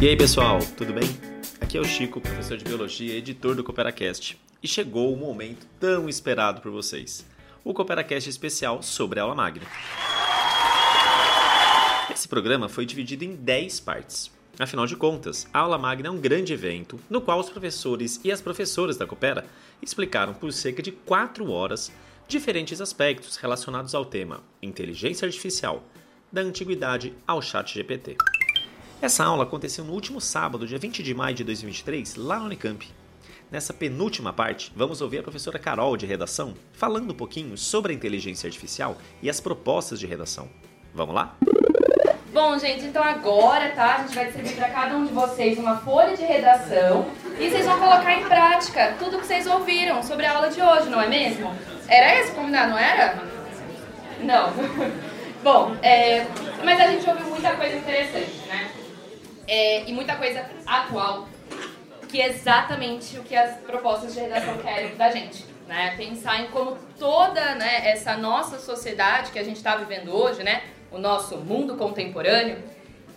E aí pessoal, tudo bem? Aqui é o Chico, professor de Biologia e editor do CooperaCast. E chegou o momento tão esperado por vocês, o CooperaCast especial sobre a aula magna. Esse programa foi dividido em 10 partes. Afinal de contas, a aula magna é um grande evento no qual os professores e as professoras da Coopera explicaram por cerca de 4 horas diferentes aspectos relacionados ao tema inteligência artificial, da antiguidade ao chat GPT. Essa aula aconteceu no último sábado, dia 20 de maio de 2023, lá no Unicamp. Nessa penúltima parte, vamos ouvir a professora Carol de redação falando um pouquinho sobre a inteligência artificial e as propostas de redação. Vamos lá? Bom, gente, então agora, tá? A gente vai distribuir para cada um de vocês uma folha de redação e vocês vão colocar em prática tudo que vocês ouviram sobre a aula de hoje, não é mesmo? Era esse o combinado, não era? Não. Bom, é, mas a gente ouviu muita coisa interessante, né? É, e muita coisa atual, que é exatamente o que as propostas de redação querem da gente. Né? Pensar em como toda né, essa nossa sociedade que a gente está vivendo hoje, né, o nosso mundo contemporâneo,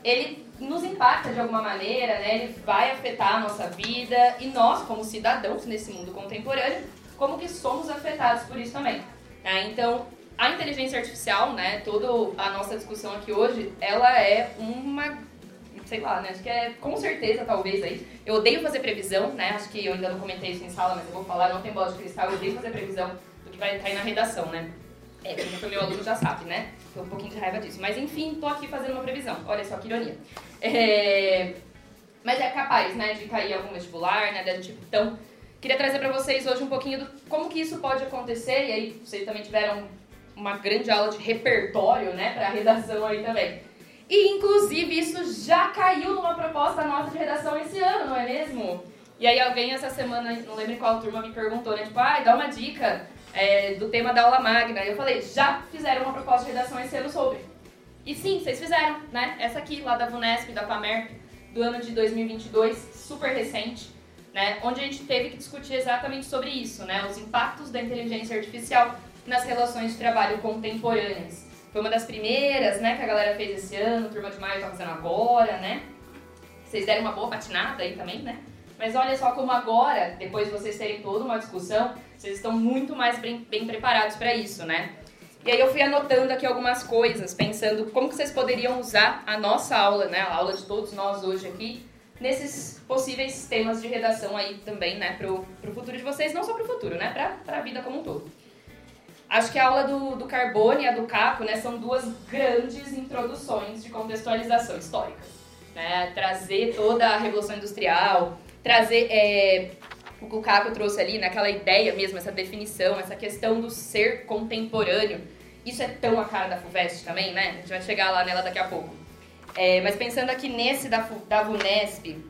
ele nos impacta de alguma maneira, né? ele vai afetar a nossa vida e nós, como cidadãos nesse mundo contemporâneo, como que somos afetados por isso também. Né? Então, a inteligência artificial, né, toda a nossa discussão aqui hoje, ela é uma sei lá, né? Acho que é com certeza, talvez aí. Eu odeio fazer previsão, né? Acho que eu ainda não comentei isso em sala, mas eu vou falar, não tem bola de cristal, eu odeio fazer previsão do que vai cair na redação, né? É, quem foi meu aluno já sabe, né? Tô um pouquinho de raiva disso. Mas enfim, tô aqui fazendo uma previsão. Olha só que ironia. É... Mas é capaz, né, de cair algum vestibular, né? Gente, então, queria trazer para vocês hoje um pouquinho do como que isso pode acontecer. E aí, vocês também tiveram uma grande aula de repertório, né, para redação aí também. E, inclusive, isso já caiu numa proposta nossa de redação esse ano, não é mesmo? E aí alguém essa semana, não lembro em qual turma, me perguntou, né? Tipo, ah, dá uma dica é, do tema da aula magna. E eu falei, já fizeram uma proposta de redação esse ano sobre. E sim, vocês fizeram, né? Essa aqui, lá da VUNESP, da FAMER, do ano de 2022, super recente, né? Onde a gente teve que discutir exatamente sobre isso, né? Os impactos da inteligência artificial nas relações de trabalho contemporâneas. Foi uma das primeiras, né, que a galera fez esse ano, Turma de Maio tá fazendo agora, né? Vocês deram uma boa patinada aí também, né? Mas olha só como agora, depois de vocês terem toda uma discussão, vocês estão muito mais bem, bem preparados para isso, né? E aí eu fui anotando aqui algumas coisas, pensando como que vocês poderiam usar a nossa aula, né, a aula de todos nós hoje aqui, nesses possíveis temas de redação aí também, né, pro, pro futuro de vocês, não só pro futuro, né, pra, pra vida como um todo. Acho que a aula do, do Carbone e a do Caco né, são duas grandes introduções de contextualização histórica. Né? Trazer toda a Revolução Industrial, trazer é, o que o Caco trouxe ali, naquela né, ideia mesmo, essa definição, essa questão do ser contemporâneo. Isso é tão a cara da FUVEST também, né? A gente vai chegar lá nela daqui a pouco. É, mas pensando aqui nesse da, da VUNESP,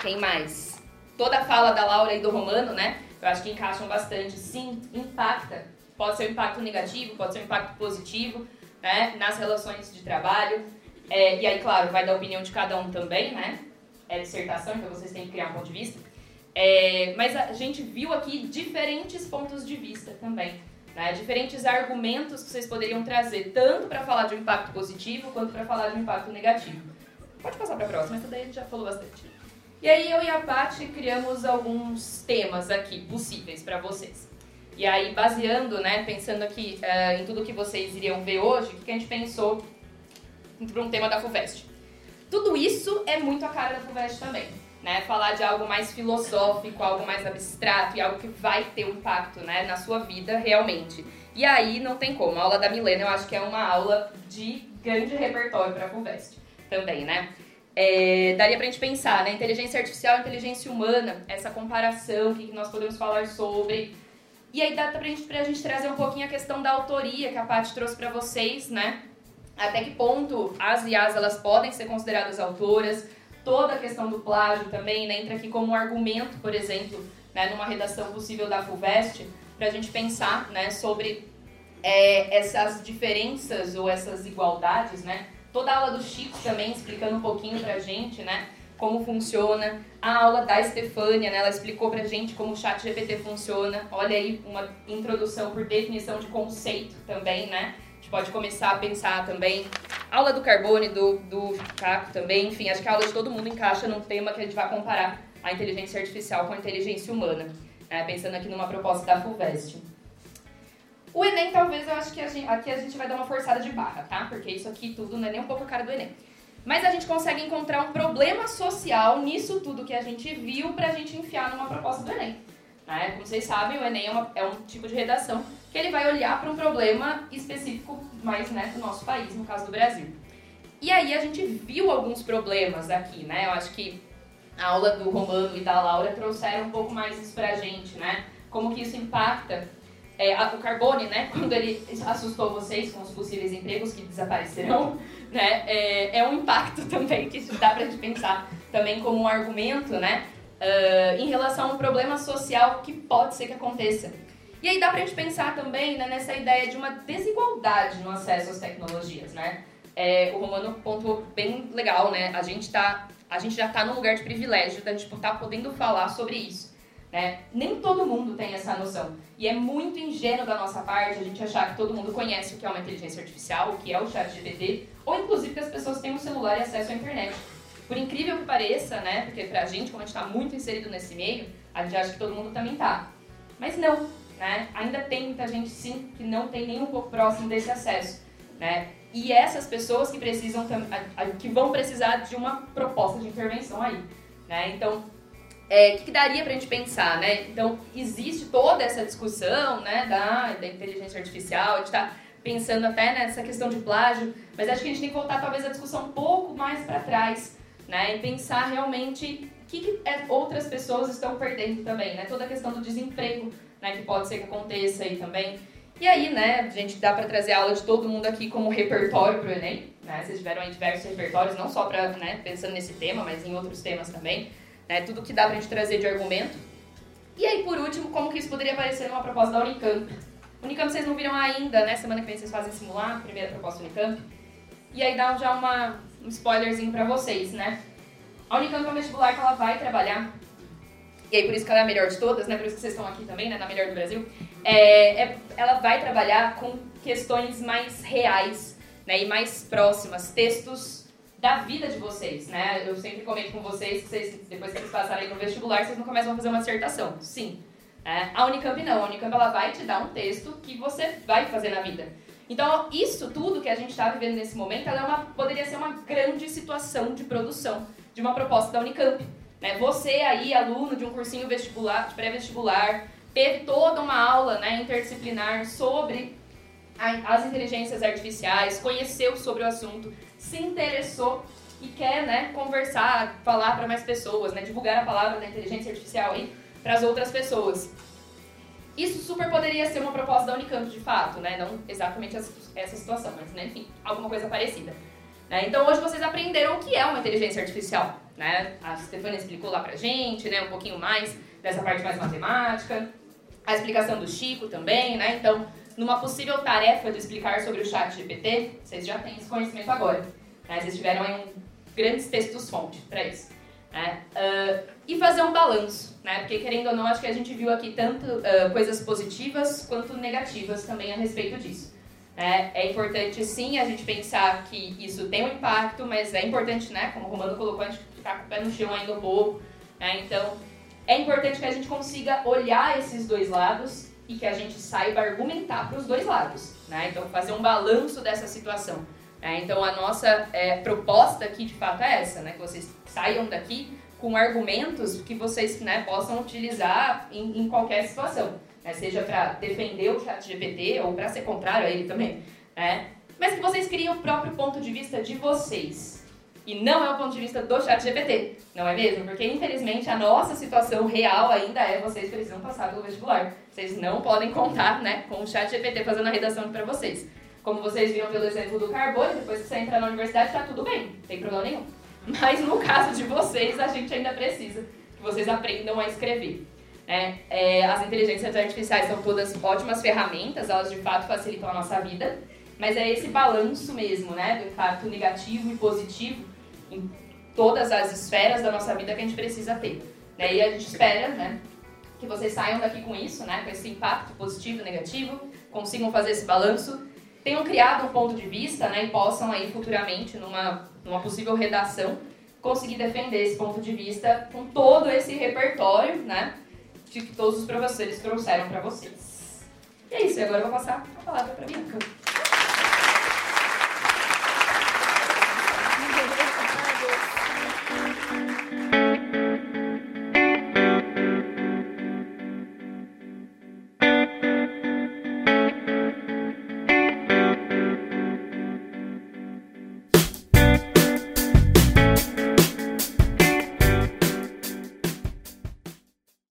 quem mais? Toda a fala da Laura e do Romano, né? Eu acho que encaixam bastante. Sim, impacta Pode ser um impacto negativo, pode ser um impacto positivo, né, nas relações de trabalho. É, e aí, claro, vai da opinião de cada um também, né? É dissertação, então vocês têm que criar um ponto de vista. É, mas a gente viu aqui diferentes pontos de vista também. Né? Diferentes argumentos que vocês poderiam trazer, tanto para falar de um impacto positivo, quanto para falar de um impacto negativo. Pode passar para a próxima, essa daí a gente já falou bastante. E aí eu e a Paty criamos alguns temas aqui possíveis para vocês. E aí, baseando, né, pensando aqui uh, em tudo que vocês iriam ver hoje, o que a gente pensou para um tema da FUVEST? Tudo isso é muito a cara da FUVEST também. Né? Falar de algo mais filosófico, algo mais abstrato e algo que vai ter um impacto né, na sua vida realmente. E aí não tem como. A aula da Milena eu acho que é uma aula de grande repertório para a FUVEST também, né? É, daria pra gente pensar, né? Inteligência artificial inteligência humana, essa comparação, o que nós podemos falar sobre, e aí dá pra gente, pra gente trazer um pouquinho a questão da autoria que a Paty trouxe para vocês, né? Até que ponto as IAs elas podem ser consideradas autoras, toda a questão do plágio também né? entra aqui como argumento, por exemplo, né? numa redação possível da FUVEST, para a gente pensar né? sobre é, essas diferenças ou essas igualdades, né? Toda a aula do Chico também explicando um pouquinho pra gente, né? Como funciona. A aula da Estefânia, né, ela explicou pra gente como o chat GPT funciona. Olha aí, uma introdução por definição de conceito também, né? A gente pode começar a pensar também aula do Carbone, do, do Caco também, enfim, acho que a aula de todo mundo encaixa num tema que a gente vai comparar a inteligência artificial com a inteligência humana, né? pensando aqui numa proposta da FUVEST. O Enem, talvez, eu acho que a gente, aqui a gente vai dar uma forçada de barra, tá? Porque isso aqui tudo não é nem um pouco a cara do Enem. Mas a gente consegue encontrar um problema social nisso tudo que a gente viu pra gente enfiar numa proposta do Enem. Né? Como vocês sabem, o Enem é, uma, é um tipo de redação que ele vai olhar para um problema específico mais né, do nosso país, no caso do Brasil. E aí a gente viu alguns problemas aqui, né? Eu acho que a aula do Romano e da Laura trouxeram um pouco mais isso pra gente, né? Como que isso impacta é, o Carbone, né? Quando ele assustou vocês com os possíveis empregos que desaparecerão, né? É, é um impacto também que dá pra gente pensar também como um argumento, né? Uh, em relação a um problema social que pode ser que aconteça. E aí dá pra gente pensar também né, nessa ideia de uma desigualdade no acesso às tecnologias, né? É, o Romano pontuou bem legal, né? A gente, tá, a gente já tá num lugar de privilégio da gente tipo, tá podendo falar sobre isso. Né? Nem todo mundo tem essa noção. E é muito ingênuo da nossa parte a gente achar que todo mundo conhece o que é uma inteligência artificial, o que é o chat GPT, ou inclusive que as pessoas têm um celular e acesso à internet. Por incrível que pareça, né? Porque pra gente, como a gente tá muito inserido nesse meio, a gente acha que todo mundo também tá. Mas não, né? Ainda tem muita gente, sim, que não tem nem um pouco próximo desse acesso, né? E essas pessoas que precisam, que vão precisar de uma proposta de intervenção aí, né? Então, é, que, que, daria pra gente pensar, né? Então, existe toda essa discussão, né, da, da inteligência artificial, a gente tá pensando até nessa questão de plágio, mas acho que a gente tem que voltar talvez a discussão um pouco mais para trás, né? E pensar realmente o que, que é, outras pessoas estão perdendo também, né? Toda a questão do desemprego, né? Que pode ser que aconteça aí também. E aí, né, a gente dá para trazer aula de todo mundo aqui como repertório para o Enem, né? Vocês tiveram aí diversos repertórios, não só para, né, pensando nesse tema, mas em outros temas também, né? Tudo que dá pra gente trazer de argumento. E aí, por último, como que isso poderia aparecer numa proposta da Unicamp? Unicamp vocês não viram ainda, né? Semana que vem vocês fazem simular, primeira proposta Unicamp. E aí dá já uma, um spoilerzinho pra vocês, né? A Unicamp é um vestibular que ela vai trabalhar, e aí por isso que ela é a melhor de todas, né? Por isso que vocês estão aqui também, né? Na melhor do Brasil. É, é, ela vai trabalhar com questões mais reais, né? E mais próximas, textos da vida de vocês, né? Eu sempre comento com vocês que vocês, depois que vocês passarem no vestibular, vocês não começam a fazer uma dissertação. Sim. É, a Unicamp não. A Unicamp ela vai te dar um texto que você vai fazer na vida. Então, isso tudo que a gente está vivendo nesse momento, ela é uma, poderia ser uma grande situação de produção de uma proposta da Unicamp. Né? Você aí, aluno de um cursinho vestibular, de pré-vestibular, teve toda uma aula né, interdisciplinar sobre as inteligências artificiais, conheceu sobre o assunto, se interessou e quer né, conversar, falar para mais pessoas, né, divulgar a palavra da inteligência artificial para as outras pessoas. Isso super poderia ser uma proposta da Unicamp, de fato, né? Não exatamente essa situação, mas, né, enfim, alguma coisa parecida. Né? Então, hoje vocês aprenderam o que é uma inteligência artificial, né? A Stefania explicou lá pra gente, né, um pouquinho mais dessa parte mais matemática, a explicação do Chico também, né? Então, numa possível tarefa de explicar sobre o chat GPT, vocês já têm esse conhecimento agora. Né? Vocês tiveram aí um, grandes textos-fonte para isso. Né? Uh, e fazer um balanço, né? Porque querendo ou não, acho que a gente viu aqui tanto uh, coisas positivas quanto negativas também a respeito disso. Né? É importante sim a gente pensar que isso tem um impacto, mas é importante, né? Como o Romano colocou, a gente ficar com o pé no chão ainda um pouco. Né? Então, é importante que a gente consiga olhar esses dois lados e que a gente saiba argumentar para os dois lados. Né? Então, fazer um balanço dessa situação. Né? Então, a nossa é, proposta aqui, de fato, é essa, né? que vocês saiam daqui com argumentos que vocês né, possam utilizar em, em qualquer situação. Né? Seja para defender o chat GPT ou para ser contrário a ele também. Né? Mas que vocês criem o próprio ponto de vista de vocês. E não é o ponto de vista do chat GPT, não é mesmo? Porque, infelizmente, a nossa situação real ainda é vocês precisam passar pelo vestibular. Vocês não podem contar né, com o chat GPT fazendo a redação para vocês. Como vocês viram pelo exemplo do Carbone, depois que você entrar na universidade, tá tudo bem, não tem problema nenhum. Mas no caso de vocês, a gente ainda precisa que vocês aprendam a escrever. É, é, as inteligências artificiais são todas ótimas ferramentas, elas de fato facilitam a nossa vida, mas é esse balanço mesmo, né, do impacto negativo e positivo em todas as esferas da nossa vida que a gente precisa ter. Né? E a gente espera né, que vocês saiam daqui com isso, né, com esse impacto positivo e negativo, consigam fazer esse balanço tenham criado um ponto de vista, né, e possam aí futuramente, numa, numa possível redação, conseguir defender esse ponto de vista com todo esse repertório, né, de que todos os professores trouxeram para vocês. E é isso, e agora eu vou passar a palavra para a Bianca.